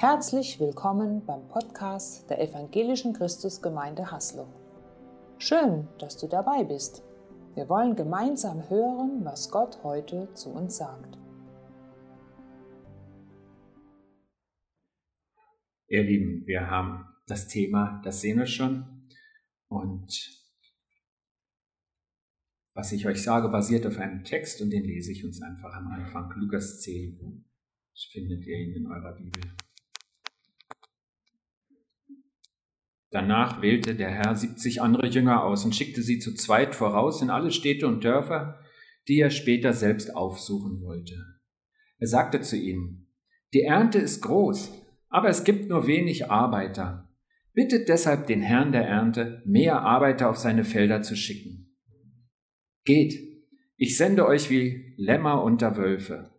Herzlich willkommen beim Podcast der Evangelischen Christusgemeinde Haslo. Schön, dass du dabei bist. Wir wollen gemeinsam hören, was Gott heute zu uns sagt. Ihr Lieben, wir haben das Thema, das sehen wir schon. Und was ich euch sage, basiert auf einem Text und den lese ich uns einfach am Anfang. Lukas 10. Das findet ihr ihn in eurer Bibel. Danach wählte der Herr siebzig andere Jünger aus und schickte sie zu zweit voraus in alle Städte und Dörfer, die er später selbst aufsuchen wollte. Er sagte zu ihnen, die Ernte ist groß, aber es gibt nur wenig Arbeiter. Bittet deshalb den Herrn der Ernte, mehr Arbeiter auf seine Felder zu schicken. Geht, ich sende euch wie Lämmer unter Wölfe.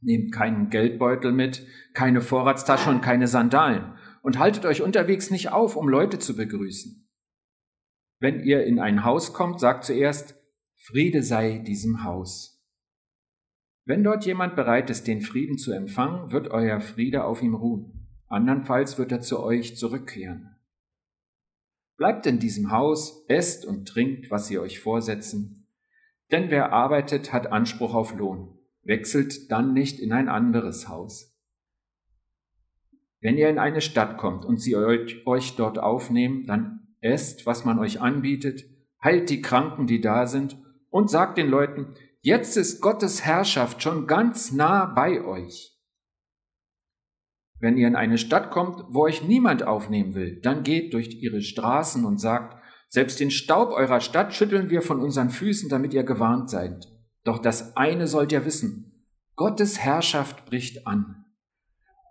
Nehmt keinen Geldbeutel mit, keine Vorratstasche und keine Sandalen und haltet euch unterwegs nicht auf, um Leute zu begrüßen. Wenn ihr in ein Haus kommt, sagt zuerst, Friede sei diesem Haus. Wenn dort jemand bereit ist, den Frieden zu empfangen, wird euer Friede auf ihm ruhen. Andernfalls wird er zu euch zurückkehren. Bleibt in diesem Haus, esst und trinkt, was sie euch vorsetzen. Denn wer arbeitet, hat Anspruch auf Lohn. Wechselt dann nicht in ein anderes Haus. Wenn ihr in eine Stadt kommt und sie euch dort aufnehmen, dann esst, was man euch anbietet, heilt die Kranken, die da sind, und sagt den Leuten, jetzt ist Gottes Herrschaft schon ganz nah bei euch. Wenn ihr in eine Stadt kommt, wo euch niemand aufnehmen will, dann geht durch ihre Straßen und sagt, selbst den Staub eurer Stadt schütteln wir von unseren Füßen, damit ihr gewarnt seid. Doch das eine sollt ihr wissen, Gottes Herrschaft bricht an.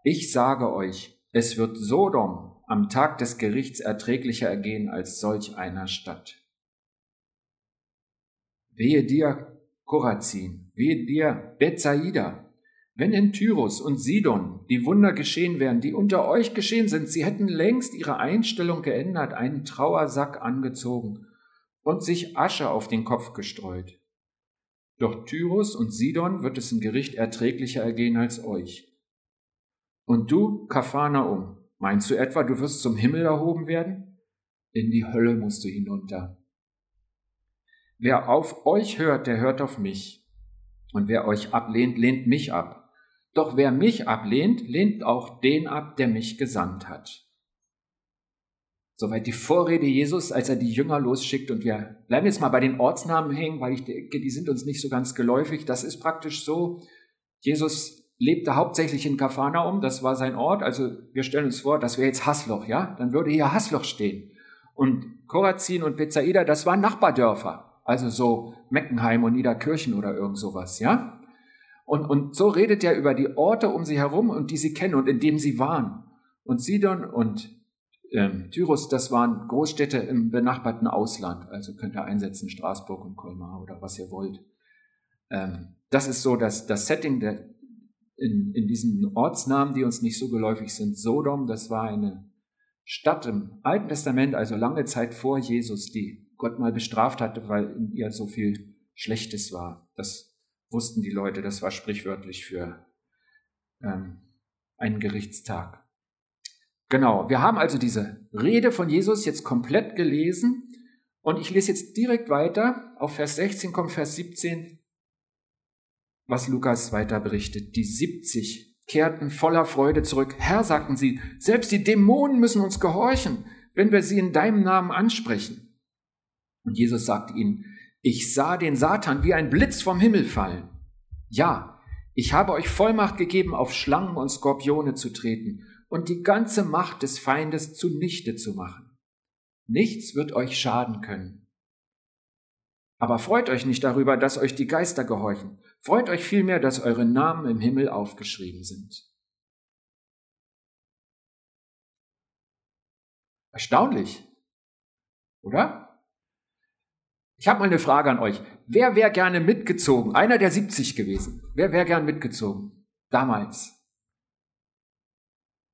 Ich sage euch, es wird Sodom am Tag des Gerichts erträglicher ergehen als solch einer Stadt. Wehe dir, Korazin, wehe dir, Bethsaida, wenn in Tyrus und Sidon die Wunder geschehen wären, die unter euch geschehen sind, sie hätten längst ihre Einstellung geändert, einen Trauersack angezogen und sich Asche auf den Kopf gestreut. Doch Tyrus und Sidon wird es im Gericht erträglicher ergehen als euch. Und du, Kapharnaum, meinst du etwa, du wirst zum Himmel erhoben werden? In die Hölle musst du hinunter. Wer auf euch hört, der hört auf mich. Und wer euch ablehnt, lehnt mich ab. Doch wer mich ablehnt, lehnt auch den ab, der mich gesandt hat. Soweit die Vorrede Jesus, als er die Jünger losschickt. Und wir bleiben jetzt mal bei den Ortsnamen hängen, weil ich denke, die sind uns nicht so ganz geläufig. Das ist praktisch so. Jesus lebte hauptsächlich in Kapharnaum, das war sein Ort. Also wir stellen uns vor, das wäre jetzt Hasloch, ja? Dann würde hier Hasloch stehen. Und Korazin und Bethsaida, das waren Nachbardörfer. Also so Meckenheim und Niederkirchen oder irgend sowas, ja? Und, und so redet er über die Orte um sie herum und die sie kennen und in denen sie waren. Und Sidon und ähm, Tyrus, das waren Großstädte im benachbarten Ausland. Also könnt ihr einsetzen Straßburg und Colmar oder was ihr wollt. Ähm, das ist so das, das Setting der, in, in diesen Ortsnamen, die uns nicht so geläufig sind. Sodom, das war eine Stadt im Alten Testament, also lange Zeit vor Jesus, die Gott mal bestraft hatte, weil in ihr so viel Schlechtes war. Das wussten die Leute, das war sprichwörtlich für ähm, einen Gerichtstag. Genau, wir haben also diese Rede von Jesus jetzt komplett gelesen und ich lese jetzt direkt weiter. Auf Vers 16 kommt Vers 17 was Lukas weiter berichtet. Die 70 kehrten voller Freude zurück. Herr, sagten sie, selbst die Dämonen müssen uns gehorchen, wenn wir sie in deinem Namen ansprechen. Und Jesus sagte ihnen, ich sah den Satan wie ein Blitz vom Himmel fallen. Ja, ich habe euch Vollmacht gegeben, auf Schlangen und Skorpione zu treten und die ganze Macht des Feindes zunichte zu machen. Nichts wird euch schaden können. Aber freut euch nicht darüber, dass euch die Geister gehorchen. Freut euch vielmehr, dass eure Namen im Himmel aufgeschrieben sind. Erstaunlich, oder? Ich habe mal eine Frage an euch. Wer wäre gerne mitgezogen? Einer der 70 gewesen. Wer wäre gern mitgezogen? Damals.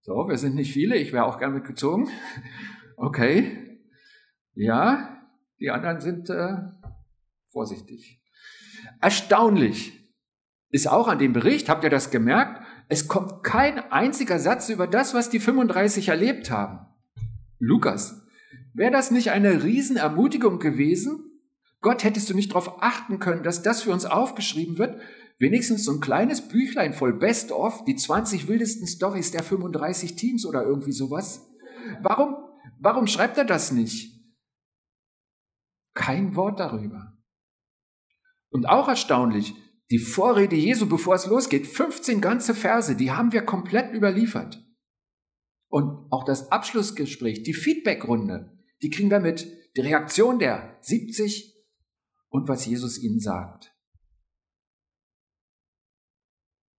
So, wir sind nicht viele. Ich wäre auch gern mitgezogen. Okay. Ja, die anderen sind äh, vorsichtig. Erstaunlich ist auch an dem Bericht, habt ihr das gemerkt? es kommt kein einziger Satz über das, was die 35 erlebt haben. Lukas, wäre das nicht eine Riesenermutigung gewesen? Gott, hättest du nicht darauf achten können, dass das für uns aufgeschrieben wird? Wenigstens so ein kleines Büchlein voll Best-of, die 20 wildesten Stories der 35 Teams oder irgendwie sowas. Warum, warum schreibt er das nicht? Kein Wort darüber. Und auch erstaunlich, die Vorrede Jesu, bevor es losgeht, 15 ganze Verse, die haben wir komplett überliefert. Und auch das Abschlussgespräch, die Feedbackrunde, die kriegen wir mit, die Reaktion der 70 und was Jesus ihnen sagt.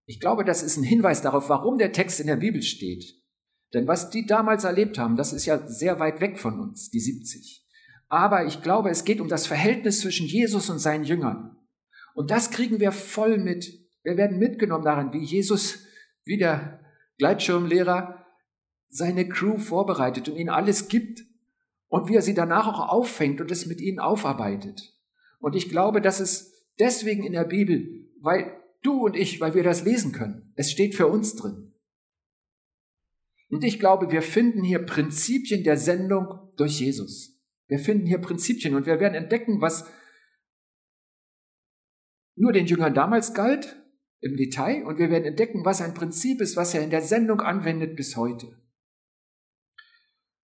Ich glaube, das ist ein Hinweis darauf, warum der Text in der Bibel steht. Denn was die damals erlebt haben, das ist ja sehr weit weg von uns, die 70. Aber ich glaube, es geht um das Verhältnis zwischen Jesus und seinen Jüngern. Und das kriegen wir voll mit. Wir werden mitgenommen daran, wie Jesus, wie der Gleitschirmlehrer, seine Crew vorbereitet und ihnen alles gibt und wie er sie danach auch auffängt und es mit ihnen aufarbeitet. Und ich glaube, das ist deswegen in der Bibel, weil du und ich, weil wir das lesen können. Es steht für uns drin. Und ich glaube, wir finden hier Prinzipien der Sendung durch Jesus. Wir finden hier Prinzipien und wir werden entdecken, was nur den Jüngern damals galt im Detail und wir werden entdecken, was ein Prinzip ist, was er in der Sendung anwendet bis heute.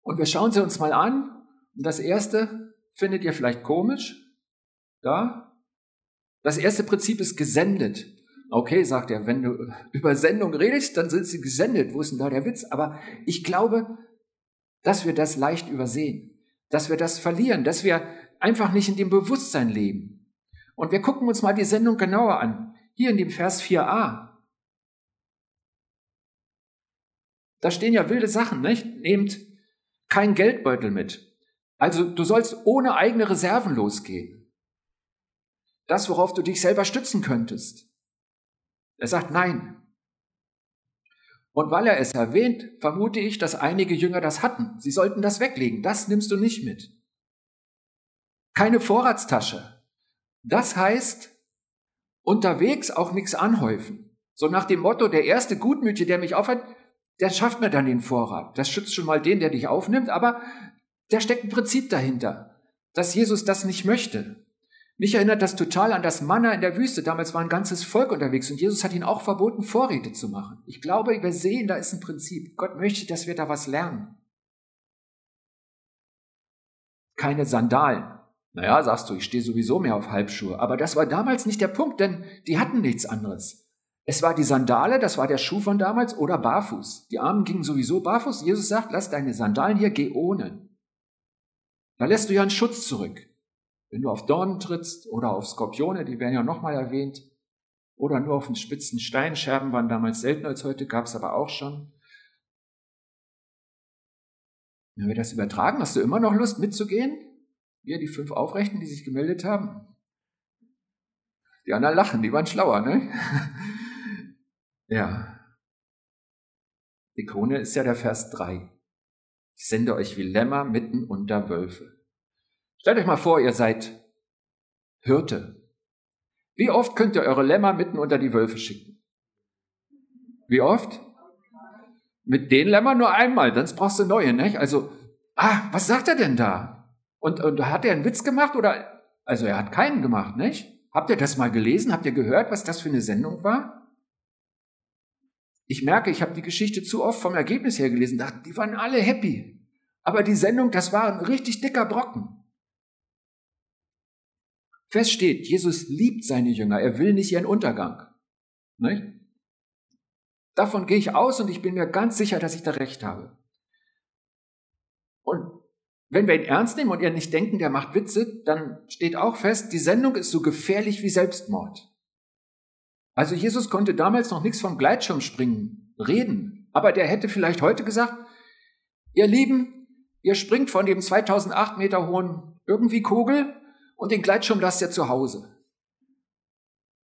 Und wir schauen sie uns mal an. Und das erste findet ihr vielleicht komisch. Da. Das erste Prinzip ist gesendet. Okay, sagt er, wenn du über Sendung redest, dann sind sie gesendet. Wo ist denn da der Witz? Aber ich glaube, dass wir das leicht übersehen, dass wir das verlieren, dass wir einfach nicht in dem Bewusstsein leben. Und wir gucken uns mal die Sendung genauer an. Hier in dem Vers 4a. Da stehen ja wilde Sachen, nicht? Nehmt kein Geldbeutel mit. Also du sollst ohne eigene Reserven losgehen. Das, worauf du dich selber stützen könntest. Er sagt nein. Und weil er es erwähnt, vermute ich, dass einige Jünger das hatten. Sie sollten das weglegen. Das nimmst du nicht mit. Keine Vorratstasche. Das heißt, unterwegs auch nichts anhäufen. So nach dem Motto, der erste Gutmütige, der mich aufhört, der schafft mir dann den Vorrat. Das schützt schon mal den, der dich aufnimmt, aber da steckt ein Prinzip dahinter, dass Jesus das nicht möchte. Mich erinnert das total an das Manna in der Wüste. Damals war ein ganzes Volk unterwegs und Jesus hat ihnen auch verboten, Vorräte zu machen. Ich glaube, wir sehen, da ist ein Prinzip. Gott möchte, dass wir da was lernen. Keine Sandalen. Naja, sagst du, ich stehe sowieso mehr auf Halbschuhe. Aber das war damals nicht der Punkt, denn die hatten nichts anderes. Es war die Sandale, das war der Schuh von damals, oder barfuß. Die Armen gingen sowieso barfuß. Jesus sagt, lass deine Sandalen hier, geh ohne. Da lässt du ja einen Schutz zurück. Wenn du auf Dornen trittst oder auf Skorpione, die werden ja nochmal erwähnt, oder nur auf den spitzen Steinscherben, waren damals seltener als heute, gab es aber auch schon. Wenn wir das übertragen, hast du immer noch Lust mitzugehen? Wir, die fünf Aufrechten, die sich gemeldet haben? Die anderen lachen, die waren schlauer, ne? ja. Die Krone ist ja der Vers 3. Ich sende euch wie Lämmer mitten unter Wölfe. Stellt euch mal vor, ihr seid Hirte. Wie oft könnt ihr eure Lämmer mitten unter die Wölfe schicken? Wie oft? Mit den Lämmern nur einmal, sonst brauchst du neue, nicht? Also, ah, was sagt er denn da? Und, und hat er einen Witz gemacht oder, also er hat keinen gemacht, nicht? Habt ihr das mal gelesen? Habt ihr gehört, was das für eine Sendung war? Ich merke, ich habe die Geschichte zu oft vom Ergebnis her gelesen, dachte, die waren alle happy. Aber die Sendung, das war ein richtig dicker Brocken. Fest steht, Jesus liebt seine Jünger, er will nicht ihren Untergang. Nicht? Davon gehe ich aus und ich bin mir ganz sicher, dass ich da recht habe. Wenn wir ihn ernst nehmen und ihr nicht denken, der macht Witze, dann steht auch fest, die Sendung ist so gefährlich wie Selbstmord. Also Jesus konnte damals noch nichts vom Gleitschirmspringen reden, aber der hätte vielleicht heute gesagt, ihr Lieben, ihr springt von dem 2008 Meter hohen irgendwie Kugel und den Gleitschirm lasst ihr zu Hause.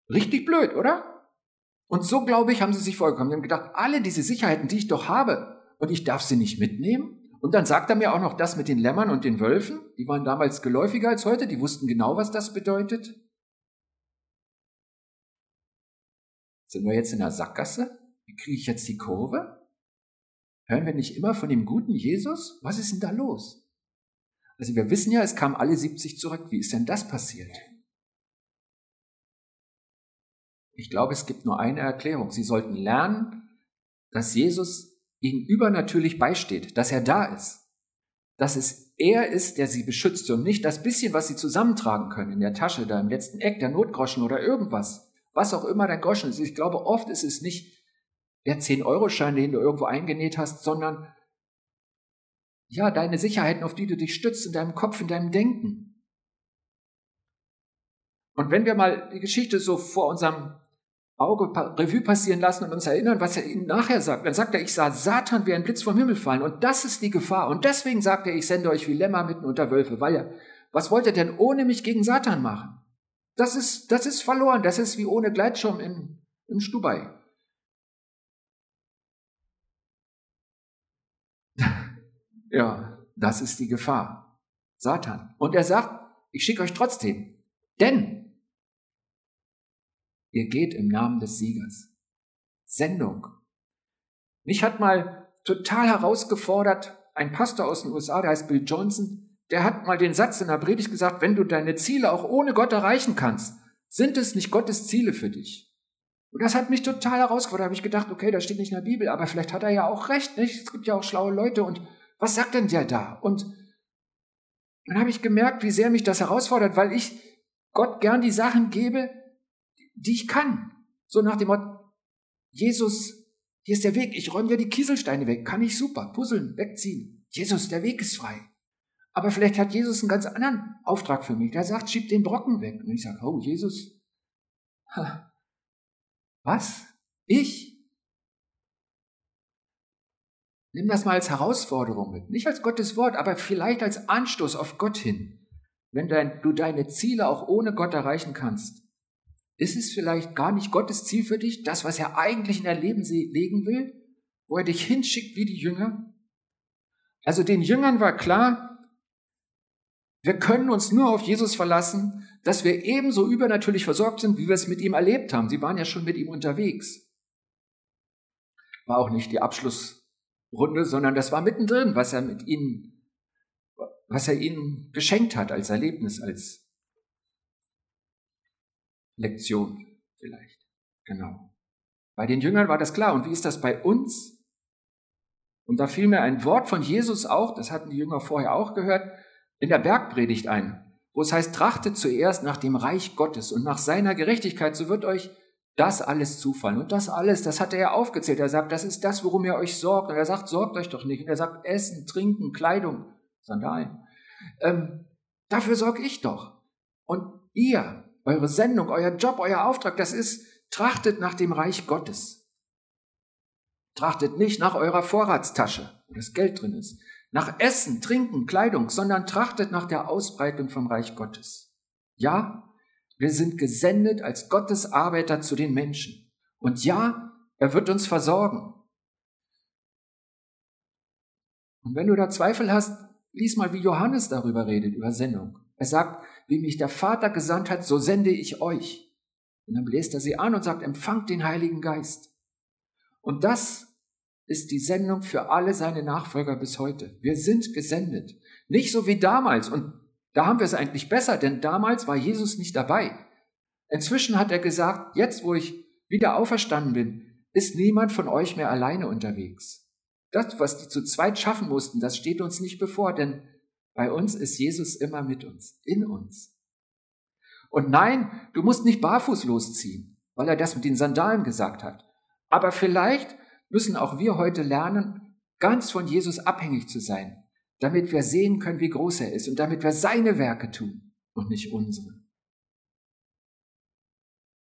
Richtig blöd, oder? Und so, glaube ich, haben sie sich vorgekommen. Sie haben gedacht, alle diese Sicherheiten, die ich doch habe, und ich darf sie nicht mitnehmen. Und dann sagt er mir auch noch das mit den Lämmern und den Wölfen. Die waren damals geläufiger als heute, die wussten genau, was das bedeutet. Sind wir jetzt in der Sackgasse? wie kriege ich jetzt die Kurve? Hören wir nicht immer von dem guten Jesus? Was ist denn da los? Also wir wissen ja, es kamen alle 70 zurück. Wie ist denn das passiert? Ich glaube, es gibt nur eine Erklärung. Sie sollten lernen, dass Jesus ihnen übernatürlich beisteht, dass er da ist, dass es er ist, der sie beschützt und nicht das bisschen, was sie zusammentragen können in der Tasche, da im letzten Eck, der Notgroschen oder irgendwas, was auch immer dein Groschen ist. Ich glaube, oft ist es nicht der 10-Euro-Schein, den du irgendwo eingenäht hast, sondern ja, deine Sicherheiten, auf die du dich stützt in deinem Kopf, in deinem Denken. Und wenn wir mal die Geschichte so vor unserem Auge Revue passieren lassen und uns erinnern, was er ihnen nachher sagt. Dann sagt er, ich sah Satan wie ein Blitz vom Himmel fallen. Und das ist die Gefahr. Und deswegen sagt er, ich sende euch wie Lämmer mitten unter Wölfe. Weil er, was wollt ihr denn ohne mich gegen Satan machen? Das ist, das ist verloren. Das ist wie ohne Gleitschirm in, im Stubai. ja, das ist die Gefahr. Satan. Und er sagt, ich schicke euch trotzdem. Denn Ihr geht im Namen des Siegers. Sendung. Mich hat mal total herausgefordert ein Pastor aus den USA, der heißt Bill Johnson, der hat mal den Satz in der Predigt gesagt, wenn du deine Ziele auch ohne Gott erreichen kannst, sind es nicht Gottes Ziele für dich. Und das hat mich total herausgefordert. Da habe ich gedacht, okay, das steht nicht in der Bibel, aber vielleicht hat er ja auch recht, nicht? Es gibt ja auch schlaue Leute und was sagt denn der da? Und dann habe ich gemerkt, wie sehr mich das herausfordert, weil ich Gott gern die Sachen gebe, die ich kann. So nach dem Motto, Jesus, hier ist der Weg, ich räume dir die Kieselsteine weg, kann ich super, puzzeln, wegziehen. Jesus, der Weg ist frei. Aber vielleicht hat Jesus einen ganz anderen Auftrag für mich. Der sagt, schieb den Brocken weg. Und ich sage, oh, Jesus, was? Ich? Nimm das mal als Herausforderung mit. Nicht als Gottes Wort, aber vielleicht als Anstoß auf Gott hin. Wenn dein, du deine Ziele auch ohne Gott erreichen kannst, ist es vielleicht gar nicht Gottes Ziel für dich, das, was er eigentlich in dein Leben legen will, wo er dich hinschickt wie die Jünger? Also den Jüngern war klar, wir können uns nur auf Jesus verlassen, dass wir ebenso übernatürlich versorgt sind, wie wir es mit ihm erlebt haben. Sie waren ja schon mit ihm unterwegs. War auch nicht die Abschlussrunde, sondern das war mittendrin, was er mit ihnen, was er ihnen geschenkt hat als Erlebnis, als Lektion vielleicht. Genau. Bei den Jüngern war das klar. Und wie ist das bei uns? Und da fiel mir ein Wort von Jesus auch, das hatten die Jünger vorher auch gehört, in der Bergpredigt ein, wo es heißt, trachtet zuerst nach dem Reich Gottes und nach seiner Gerechtigkeit, so wird euch das alles zufallen. Und das alles, das hat er ja aufgezählt. Er sagt, das ist das, worum ihr euch sorgt. Und er sagt, sorgt euch doch nicht. Und er sagt, Essen, Trinken, Kleidung, Sandalen. Ähm, dafür sorge ich doch. Und ihr, eure Sendung, euer Job, euer Auftrag, das ist, trachtet nach dem Reich Gottes. Trachtet nicht nach eurer Vorratstasche, wo das Geld drin ist, nach Essen, Trinken, Kleidung, sondern trachtet nach der Ausbreitung vom Reich Gottes. Ja, wir sind gesendet als Gottes Arbeiter zu den Menschen. Und ja, er wird uns versorgen. Und wenn du da Zweifel hast, lies mal, wie Johannes darüber redet, über Sendung. Er sagt, wie mich der Vater gesandt hat, so sende ich euch. Und dann bläst er sie an und sagt, empfangt den Heiligen Geist. Und das ist die Sendung für alle seine Nachfolger bis heute. Wir sind gesendet. Nicht so wie damals. Und da haben wir es eigentlich besser, denn damals war Jesus nicht dabei. Inzwischen hat er gesagt, jetzt wo ich wieder auferstanden bin, ist niemand von euch mehr alleine unterwegs. Das, was die zu zweit schaffen mussten, das steht uns nicht bevor, denn bei uns ist Jesus immer mit uns, in uns. Und nein, du musst nicht barfuß losziehen, weil er das mit den Sandalen gesagt hat. Aber vielleicht müssen auch wir heute lernen, ganz von Jesus abhängig zu sein, damit wir sehen können, wie groß er ist und damit wir seine Werke tun und nicht unsere.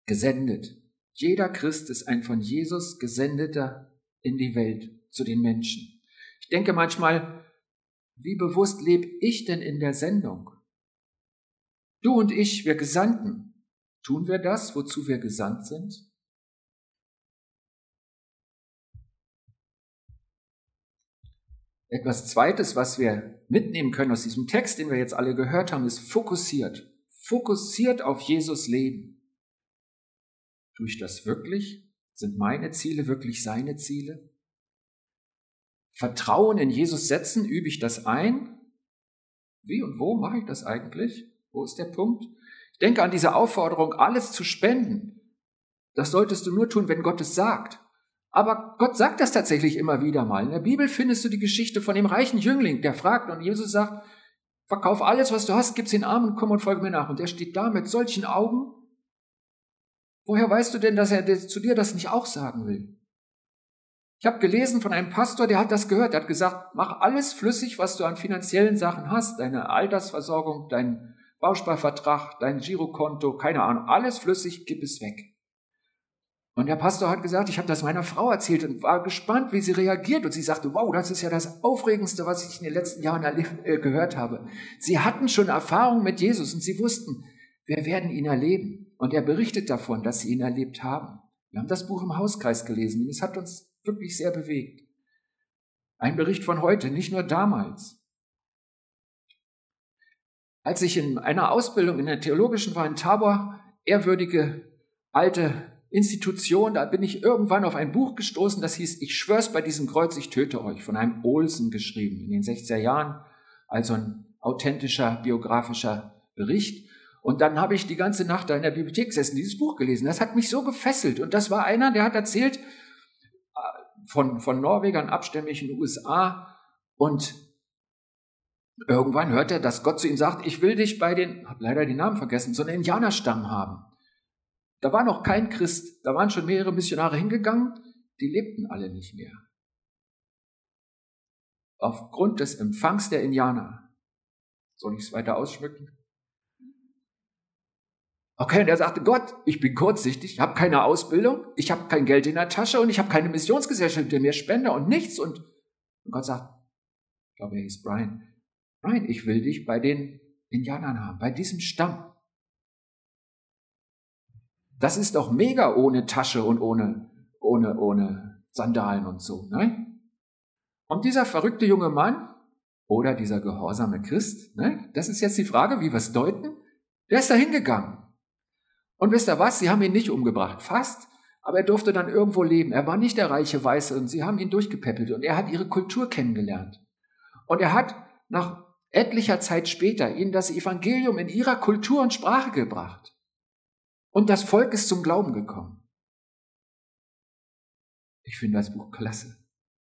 Gesendet. Jeder Christ ist ein von Jesus gesendeter in die Welt zu den Menschen. Ich denke manchmal, wie bewusst lebe ich denn in der Sendung? Du und ich, wir Gesandten, tun wir das, wozu wir gesandt sind? Etwas Zweites, was wir mitnehmen können aus diesem Text, den wir jetzt alle gehört haben, ist fokussiert. Fokussiert auf Jesus Leben. Tue ich das wirklich? Sind meine Ziele wirklich seine Ziele? Vertrauen in Jesus setzen, übe ich das ein? Wie und wo mache ich das eigentlich? Wo ist der Punkt? Ich denke an diese Aufforderung, alles zu spenden. Das solltest du nur tun, wenn Gott es sagt. Aber Gott sagt das tatsächlich immer wieder mal. In der Bibel findest du die Geschichte von dem reichen Jüngling, der fragt und Jesus sagt, verkauf alles, was du hast, gib's den Armen, komm und folge mir nach. Und der steht da mit solchen Augen. Woher weißt du denn, dass er zu dir das nicht auch sagen will? Ich habe gelesen von einem Pastor, der hat das gehört, der hat gesagt, mach alles flüssig, was du an finanziellen Sachen hast, deine Altersversorgung, dein Bausparvertrag, dein Girokonto, keine Ahnung, alles flüssig, gib es weg. Und der Pastor hat gesagt, ich habe das meiner Frau erzählt und war gespannt, wie sie reagiert. Und sie sagte, wow, das ist ja das Aufregendste, was ich in den letzten Jahren erlebt, äh, gehört habe. Sie hatten schon Erfahrung mit Jesus und sie wussten, wir werden ihn erleben. Und er berichtet davon, dass sie ihn erlebt haben. Wir haben das Buch im Hauskreis gelesen und es hat uns wirklich sehr bewegt. Ein Bericht von heute, nicht nur damals. Als ich in einer Ausbildung in der theologischen war in Tabor, ehrwürdige alte Institution, da bin ich irgendwann auf ein Buch gestoßen, das hieß Ich schwör's bei diesem Kreuz, ich töte euch, von einem Olsen geschrieben in den 60er Jahren, also ein authentischer biografischer Bericht. Und dann habe ich die ganze Nacht da in der Bibliothek gesessen, dieses Buch gelesen. Das hat mich so gefesselt. Und das war einer, der hat erzählt äh, von, von Norwegern abstämmig in den USA. Und irgendwann hört er, dass Gott zu ihm sagt, ich will dich bei den, habe leider die Namen vergessen, so einen Indianerstamm haben. Da war noch kein Christ, da waren schon mehrere Missionare hingegangen, die lebten alle nicht mehr. Aufgrund des Empfangs der Indianer. Soll ich es weiter ausschmücken? Okay, und er sagte, Gott, ich bin kurzsichtig, ich habe keine Ausbildung, ich habe kein Geld in der Tasche und ich habe keine Missionsgesellschaft, der mir spende und nichts. Und, und Gott sagt, ich glaube, er hieß Brian, Brian, ich will dich bei den Indianern haben, bei diesem Stamm. Das ist doch mega ohne Tasche und ohne, ohne, ohne Sandalen und so. Ne? Und dieser verrückte junge Mann oder dieser gehorsame Christ, ne? das ist jetzt die Frage, wie wir es deuten, der ist da hingegangen. Und wisst ihr was? Sie haben ihn nicht umgebracht, fast, aber er durfte dann irgendwo leben. Er war nicht der reiche Weiße und sie haben ihn durchgepäppelt und er hat ihre Kultur kennengelernt. Und er hat nach etlicher Zeit später ihnen das Evangelium in ihrer Kultur und Sprache gebracht. Und das Volk ist zum Glauben gekommen. Ich finde das Buch klasse.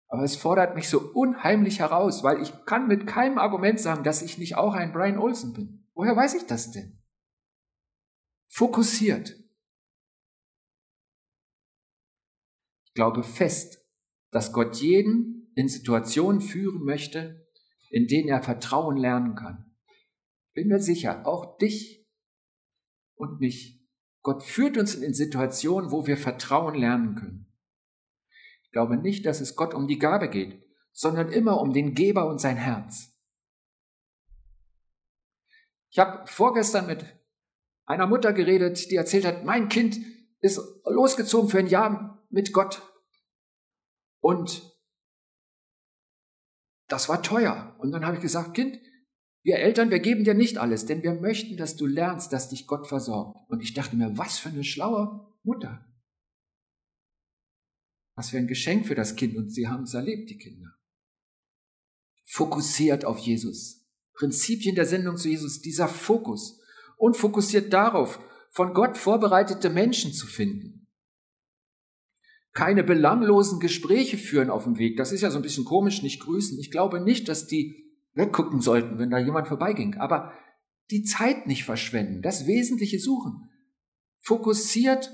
Aber es fordert mich so unheimlich heraus, weil ich kann mit keinem Argument sagen, dass ich nicht auch ein Brian Olsen bin. Woher weiß ich das denn? Fokussiert. Ich glaube fest, dass Gott jeden in Situationen führen möchte, in denen er Vertrauen lernen kann. Bin mir sicher, auch dich und mich Gott führt uns in Situationen, wo wir Vertrauen lernen können. Ich glaube nicht, dass es Gott um die Gabe geht, sondern immer um den Geber und sein Herz. Ich habe vorgestern mit einer Mutter geredet, die erzählt hat, mein Kind ist losgezogen für ein Jahr mit Gott. Und das war teuer. Und dann habe ich gesagt, Kind, wir Eltern, wir geben dir nicht alles, denn wir möchten, dass du lernst, dass dich Gott versorgt. Und ich dachte mir, was für eine schlaue Mutter. Was für ein Geschenk für das Kind. Und sie haben es erlebt, die Kinder. Fokussiert auf Jesus. Prinzipien der Sendung zu Jesus, dieser Fokus. Und fokussiert darauf, von Gott vorbereitete Menschen zu finden. Keine belanglosen Gespräche führen auf dem Weg. Das ist ja so ein bisschen komisch, nicht grüßen. Ich glaube nicht, dass die weggucken sollten, wenn da jemand vorbeiging. Aber die Zeit nicht verschwenden, das Wesentliche suchen. Fokussiert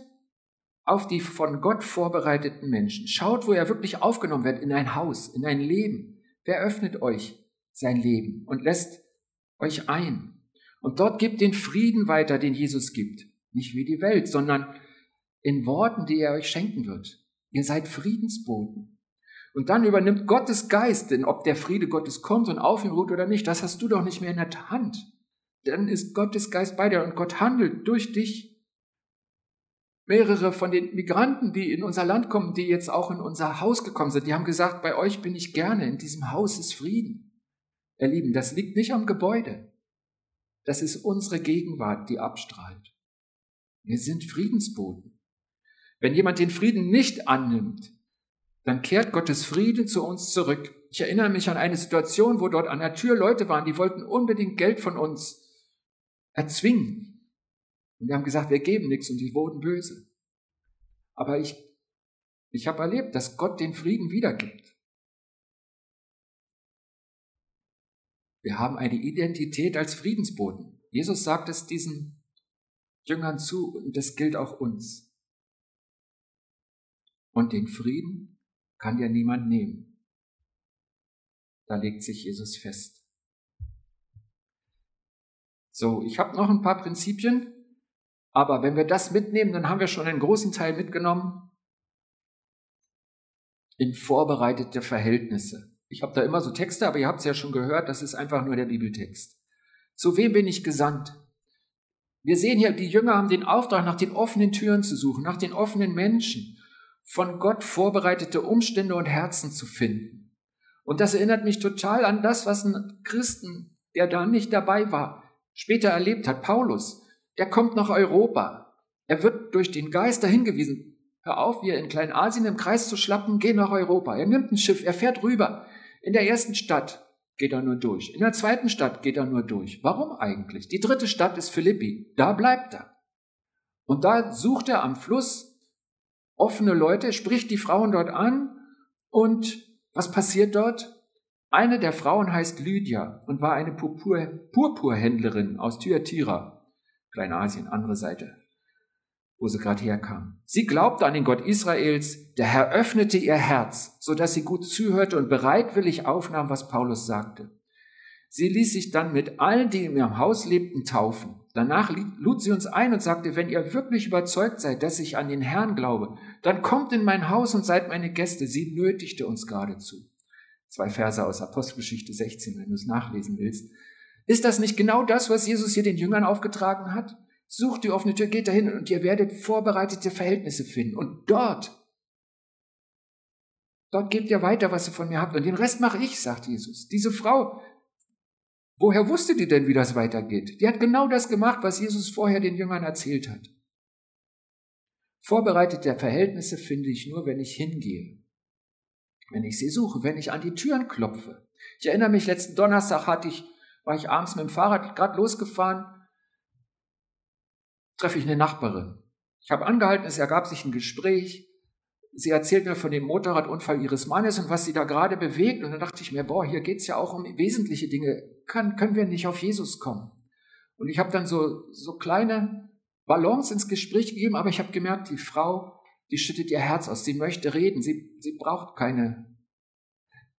auf die von Gott vorbereiteten Menschen. Schaut, wo er wirklich aufgenommen wird, in ein Haus, in ein Leben. Wer öffnet euch sein Leben und lässt euch ein? Und dort gibt den Frieden weiter, den Jesus gibt. Nicht wie die Welt, sondern in Worten, die er euch schenken wird. Ihr seid Friedensboten. Und dann übernimmt Gottes Geist, denn ob der Friede Gottes kommt und auf ihm ruht oder nicht, das hast du doch nicht mehr in der Hand. Dann ist Gottes Geist bei dir und Gott handelt durch dich. Mehrere von den Migranten, die in unser Land kommen, die jetzt auch in unser Haus gekommen sind, die haben gesagt, bei euch bin ich gerne, in diesem Haus ist Frieden. Ihr Lieben, das liegt nicht am Gebäude. Das ist unsere Gegenwart, die abstrahlt. Wir sind Friedensboten. Wenn jemand den Frieden nicht annimmt, dann kehrt Gottes Frieden zu uns zurück. Ich erinnere mich an eine Situation, wo dort an der Tür Leute waren, die wollten unbedingt Geld von uns erzwingen. Und wir haben gesagt, wir geben nichts und die wurden böse. Aber ich, ich habe erlebt, dass Gott den Frieden wiedergibt. Wir haben eine Identität als Friedensboten. Jesus sagt es diesen Jüngern zu und das gilt auch uns. Und den Frieden kann ja niemand nehmen. Da legt sich Jesus fest. So, ich habe noch ein paar Prinzipien, aber wenn wir das mitnehmen, dann haben wir schon einen großen Teil mitgenommen in vorbereitete Verhältnisse. Ich habe da immer so Texte, aber ihr habt es ja schon gehört, das ist einfach nur der Bibeltext. Zu wem bin ich gesandt? Wir sehen hier, die Jünger haben den Auftrag, nach den offenen Türen zu suchen, nach den offenen Menschen von Gott vorbereitete Umstände und Herzen zu finden. Und das erinnert mich total an das, was ein Christen, der da nicht dabei war, später erlebt hat. Paulus, der kommt nach Europa. Er wird durch den Geist dahin gewiesen. Hör auf, hier in Kleinasien im Kreis zu schlappen, geh nach Europa. Er nimmt ein Schiff, er fährt rüber. In der ersten Stadt geht er nur durch. In der zweiten Stadt geht er nur durch. Warum eigentlich? Die dritte Stadt ist Philippi. Da bleibt er. Und da sucht er am Fluss offene Leute, spricht die Frauen dort an und was passiert dort? Eine der Frauen heißt Lydia und war eine Purpur Purpurhändlerin aus Thyatira, Kleinasien, andere Seite, wo sie gerade herkam. Sie glaubte an den Gott Israels, der Herr öffnete ihr Herz, so dass sie gut zuhörte und bereitwillig aufnahm, was Paulus sagte. Sie ließ sich dann mit allen, die in ihrem Haus lebten, taufen. Danach lud sie uns ein und sagte, wenn ihr wirklich überzeugt seid, dass ich an den Herrn glaube, dann kommt in mein Haus und seid meine Gäste. Sie nötigte uns geradezu. Zwei Verse aus Apostelgeschichte 16, wenn du es nachlesen willst. Ist das nicht genau das, was Jesus hier den Jüngern aufgetragen hat? Sucht die offene Tür, geht dahin und ihr werdet vorbereitete Verhältnisse finden. Und dort, dort gebt ihr weiter, was ihr von mir habt. Und den Rest mache ich, sagt Jesus. Diese Frau, Woher wusste die denn, wie das weitergeht? Die hat genau das gemacht, was Jesus vorher den Jüngern erzählt hat. Vorbereitete Verhältnisse finde ich nur, wenn ich hingehe. Wenn ich sie suche, wenn ich an die Türen klopfe. Ich erinnere mich, letzten Donnerstag hatte ich, war ich abends mit dem Fahrrad gerade losgefahren, treffe ich eine Nachbarin. Ich habe angehalten, es ergab sich ein Gespräch sie erzählt mir von dem Motorradunfall ihres Mannes und was sie da gerade bewegt. Und dann dachte ich mir, boah, hier geht's ja auch um wesentliche Dinge. Kann, können wir nicht auf Jesus kommen? Und ich habe dann so, so kleine Balance ins Gespräch gegeben, aber ich habe gemerkt, die Frau, die schüttet ihr Herz aus. Sie möchte reden. Sie, sie braucht keine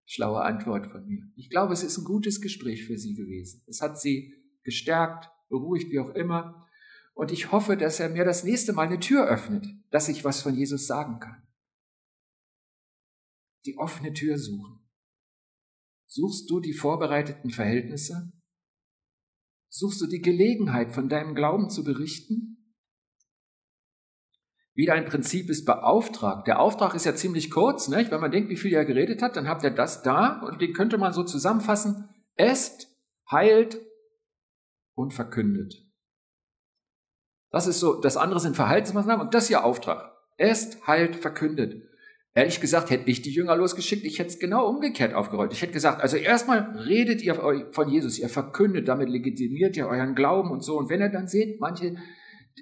schlaue Antwort von mir. Ich glaube, es ist ein gutes Gespräch für sie gewesen. Es hat sie gestärkt, beruhigt, wie auch immer. Und ich hoffe, dass er mir das nächste Mal eine Tür öffnet, dass ich was von Jesus sagen kann die offene Tür suchen. Suchst du die vorbereiteten Verhältnisse? Suchst du die Gelegenheit, von deinem Glauben zu berichten? Wieder ein Prinzip ist beauftragt. Der Auftrag ist ja ziemlich kurz, nicht? wenn man denkt, wie viel er geredet hat, dann habt ihr das da und den könnte man so zusammenfassen. Esst, heilt und verkündet. Das ist so, das andere sind Verhaltensmaßnahmen und das ist ja Auftrag. Esst, heilt, verkündet. Ehrlich gesagt, hätte ich die Jünger losgeschickt, ich hätte es genau umgekehrt aufgerollt. Ich hätte gesagt, also erstmal redet ihr von Jesus, ihr verkündet, damit legitimiert ihr euren Glauben und so. Und wenn ihr dann seht, manche,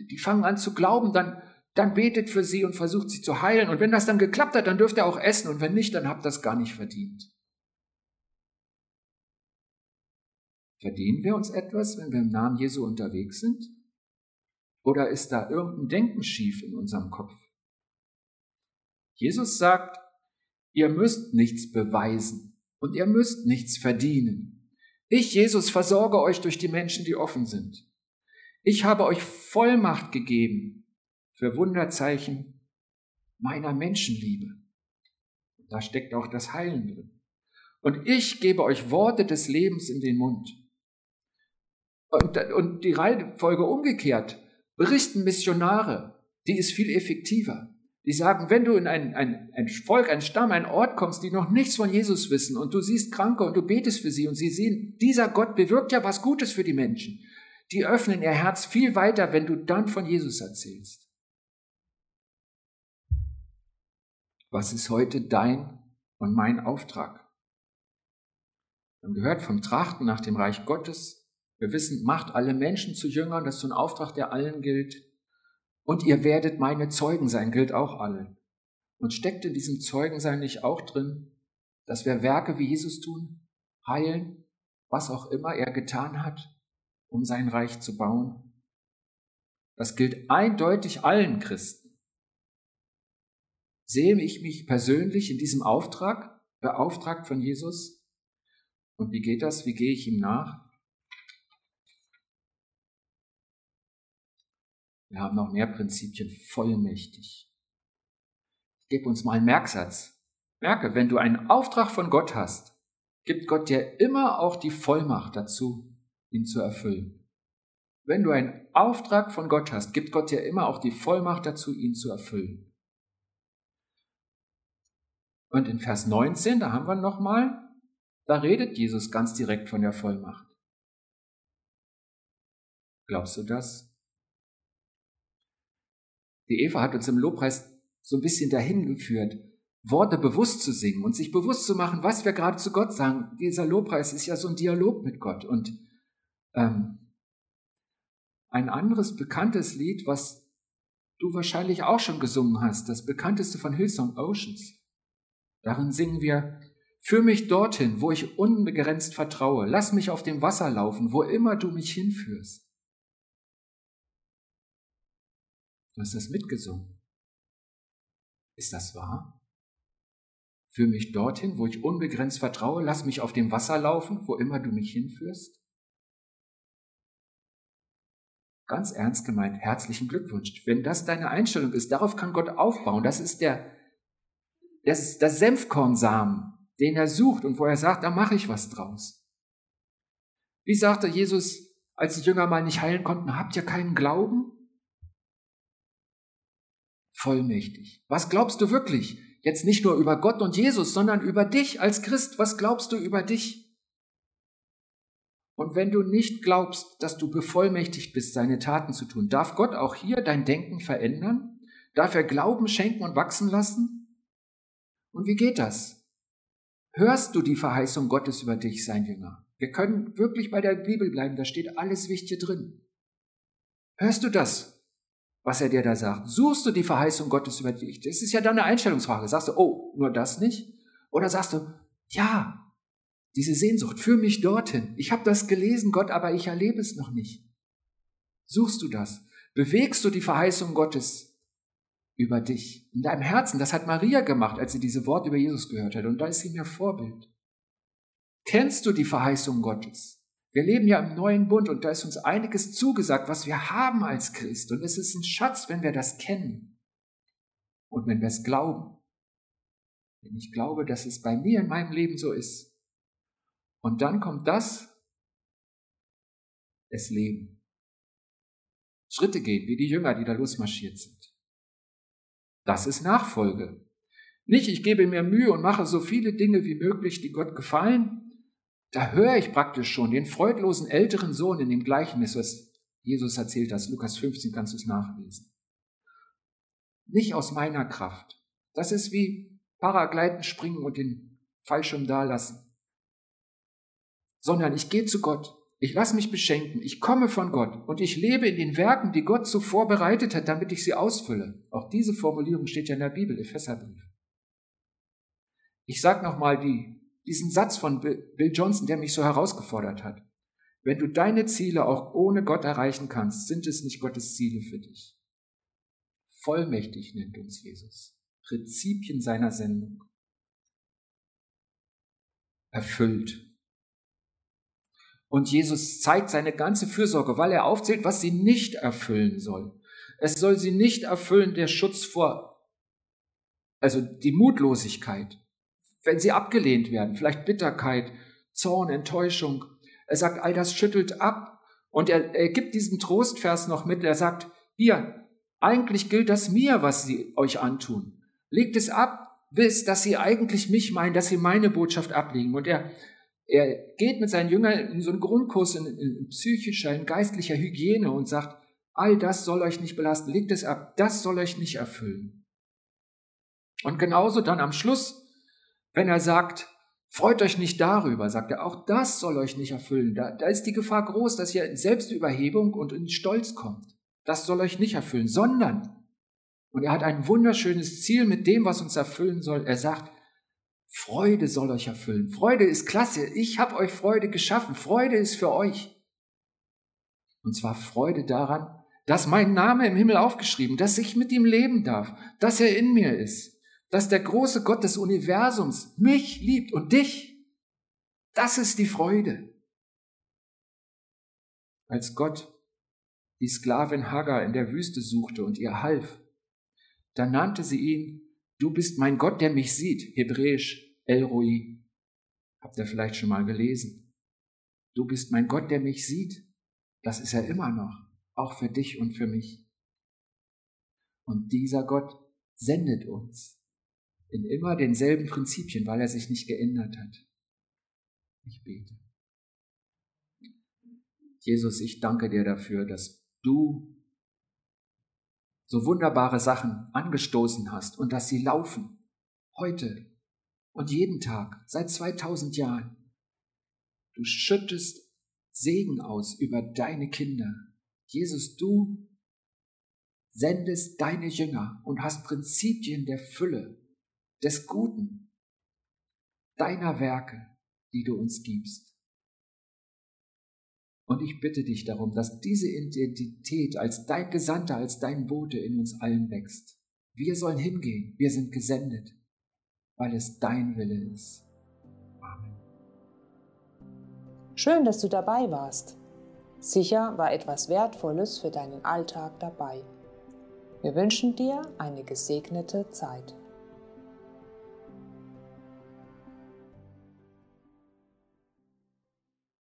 die fangen an zu glauben, dann, dann betet für sie und versucht sie zu heilen. Und wenn das dann geklappt hat, dann dürft ihr auch essen. Und wenn nicht, dann habt ihr das gar nicht verdient. Verdienen wir uns etwas, wenn wir im Namen Jesu unterwegs sind? Oder ist da irgendein Denken schief in unserem Kopf? Jesus sagt, ihr müsst nichts beweisen und ihr müsst nichts verdienen. Ich, Jesus, versorge euch durch die Menschen, die offen sind. Ich habe euch Vollmacht gegeben für Wunderzeichen meiner Menschenliebe. Da steckt auch das Heilen drin. Und ich gebe euch Worte des Lebens in den Mund. Und, und die Reihenfolge umgekehrt. Berichten Missionare, die ist viel effektiver. Die sagen, wenn du in ein, ein, ein Volk, ein Stamm, ein Ort kommst, die noch nichts von Jesus wissen und du siehst Kranke und du betest für sie und sie sehen, dieser Gott bewirkt ja was Gutes für die Menschen. Die öffnen ihr Herz viel weiter, wenn du dann von Jesus erzählst. Was ist heute dein und mein Auftrag? Wir haben gehört vom Trachten nach dem Reich Gottes. Wir wissen, macht alle Menschen zu Jüngern, das ist so ein Auftrag, der allen gilt. Und ihr werdet meine Zeugen sein, gilt auch allen. Und steckt in diesem Zeugensein nicht auch drin, dass wir Werke wie Jesus tun, heilen, was auch immer er getan hat, um sein Reich zu bauen? Das gilt eindeutig allen Christen. Sehe ich mich persönlich in diesem Auftrag, beauftragt von Jesus? Und wie geht das? Wie gehe ich ihm nach? Wir haben noch mehr Prinzipien vollmächtig. Ich gebe uns mal einen Merksatz. Merke, wenn du einen Auftrag von Gott hast, gibt Gott dir immer auch die Vollmacht dazu, ihn zu erfüllen. Wenn du einen Auftrag von Gott hast, gibt Gott dir immer auch die Vollmacht dazu, ihn zu erfüllen. Und in Vers 19, da haben wir nochmal, da redet Jesus ganz direkt von der Vollmacht. Glaubst du das? Die Eva hat uns im Lobpreis so ein bisschen dahin geführt, Worte bewusst zu singen und sich bewusst zu machen, was wir gerade zu Gott sagen. Dieser Lobpreis ist ja so ein Dialog mit Gott. Und ähm, ein anderes bekanntes Lied, was du wahrscheinlich auch schon gesungen hast, das bekannteste von Hillsong Oceans. Darin singen wir, Führ mich dorthin, wo ich unbegrenzt vertraue. Lass mich auf dem Wasser laufen, wo immer du mich hinführst. Du hast das mitgesungen. Ist das wahr? Führ mich dorthin, wo ich unbegrenzt vertraue. Lass mich auf dem Wasser laufen, wo immer du mich hinführst. Ganz ernst gemeint, herzlichen Glückwunsch. Wenn das deine Einstellung ist, darauf kann Gott aufbauen. Das ist der, das ist der Senfkornsamen, den er sucht und wo er sagt, da mache ich was draus. Wie sagte Jesus, als die Jünger mal nicht heilen konnten, habt ihr keinen Glauben? Vollmächtig. Was glaubst du wirklich? Jetzt nicht nur über Gott und Jesus, sondern über dich als Christ. Was glaubst du über dich? Und wenn du nicht glaubst, dass du bevollmächtigt bist, seine Taten zu tun, darf Gott auch hier dein Denken verändern? Darf er Glauben schenken und wachsen lassen? Und wie geht das? Hörst du die Verheißung Gottes über dich, sein Jünger? Wir können wirklich bei der Bibel bleiben, da steht alles Wichtige drin. Hörst du das? Was er dir da sagt. Suchst du die Verheißung Gottes über dich? Das ist ja dann eine Einstellungsfrage. Sagst du, oh, nur das nicht? Oder sagst du, ja, diese Sehnsucht, führ mich dorthin. Ich habe das gelesen, Gott, aber ich erlebe es noch nicht. Suchst du das? Bewegst du die Verheißung Gottes über dich in deinem Herzen? Das hat Maria gemacht, als sie diese Worte über Jesus gehört hat. Und da ist sie mir Vorbild. Kennst du die Verheißung Gottes? Wir leben ja im neuen Bund und da ist uns einiges zugesagt, was wir haben als Christ. Und es ist ein Schatz, wenn wir das kennen und wenn wir es glauben. Wenn ich glaube, dass es bei mir in meinem Leben so ist. Und dann kommt das, es Leben. Schritte gehen, wie die Jünger, die da losmarschiert sind. Das ist Nachfolge. Nicht, ich gebe mir Mühe und mache so viele Dinge wie möglich, die Gott gefallen, da höre ich praktisch schon den freudlosen älteren Sohn in dem Gleichnis, was Jesus erzählt hat. Lukas 15 kannst du es nachlesen. Nicht aus meiner Kraft. Das ist wie Paragleiten springen und den Fallschirm dalassen. Sondern ich gehe zu Gott. Ich lasse mich beschenken. Ich komme von Gott und ich lebe in den Werken, die Gott zuvor bereitet hat, damit ich sie ausfülle. Auch diese Formulierung steht ja in der Bibel, Epheserbrief. Ich sage nochmal die diesen Satz von Bill Johnson, der mich so herausgefordert hat. Wenn du deine Ziele auch ohne Gott erreichen kannst, sind es nicht Gottes Ziele für dich. Vollmächtig nennt uns Jesus. Prinzipien seiner Sendung. Erfüllt. Und Jesus zeigt seine ganze Fürsorge, weil er aufzählt, was sie nicht erfüllen soll. Es soll sie nicht erfüllen, der Schutz vor, also die Mutlosigkeit, wenn sie abgelehnt werden, vielleicht Bitterkeit, Zorn, Enttäuschung. Er sagt, all das schüttelt ab. Und er, er gibt diesen Trostvers noch mit. Er sagt, hier, eigentlich gilt das mir, was sie euch antun. Legt es ab, wisst, dass sie eigentlich mich meinen, dass sie meine Botschaft ablegen. Und er, er geht mit seinen Jüngern in so einen Grundkurs in, in psychischer, in geistlicher Hygiene und sagt, all das soll euch nicht belasten. Legt es ab, das soll euch nicht erfüllen. Und genauso dann am Schluss, wenn er sagt, freut euch nicht darüber, sagt er, auch das soll euch nicht erfüllen. Da, da ist die Gefahr groß, dass ihr in Selbstüberhebung und in Stolz kommt. Das soll euch nicht erfüllen, sondern, und er hat ein wunderschönes Ziel mit dem, was uns erfüllen soll. Er sagt, Freude soll euch erfüllen. Freude ist klasse. Ich habe euch Freude geschaffen. Freude ist für euch. Und zwar Freude daran, dass mein Name im Himmel aufgeschrieben, dass ich mit ihm leben darf, dass er in mir ist, dass der große Gott des Universums mich liebt und dich. Das ist die Freude. Als Gott die Sklavin Hagar in der Wüste suchte und ihr half, da nannte sie ihn, du bist mein Gott, der mich sieht, hebräisch El Roi. Habt ihr vielleicht schon mal gelesen? Du bist mein Gott, der mich sieht. Das ist er immer noch, auch für dich und für mich. Und dieser Gott sendet uns in immer denselben Prinzipien, weil er sich nicht geändert hat. Ich bete. Jesus, ich danke dir dafür, dass du so wunderbare Sachen angestoßen hast und dass sie laufen. Heute und jeden Tag, seit 2000 Jahren. Du schüttest Segen aus über deine Kinder. Jesus, du sendest deine Jünger und hast Prinzipien der Fülle, des Guten, deiner Werke, die du uns gibst. Und ich bitte dich darum, dass diese Identität als dein Gesandter, als dein Bote in uns allen wächst. Wir sollen hingehen, wir sind gesendet, weil es dein Wille ist. Schön, dass du dabei warst. Sicher war etwas Wertvolles für deinen Alltag dabei. Wir wünschen dir eine gesegnete Zeit.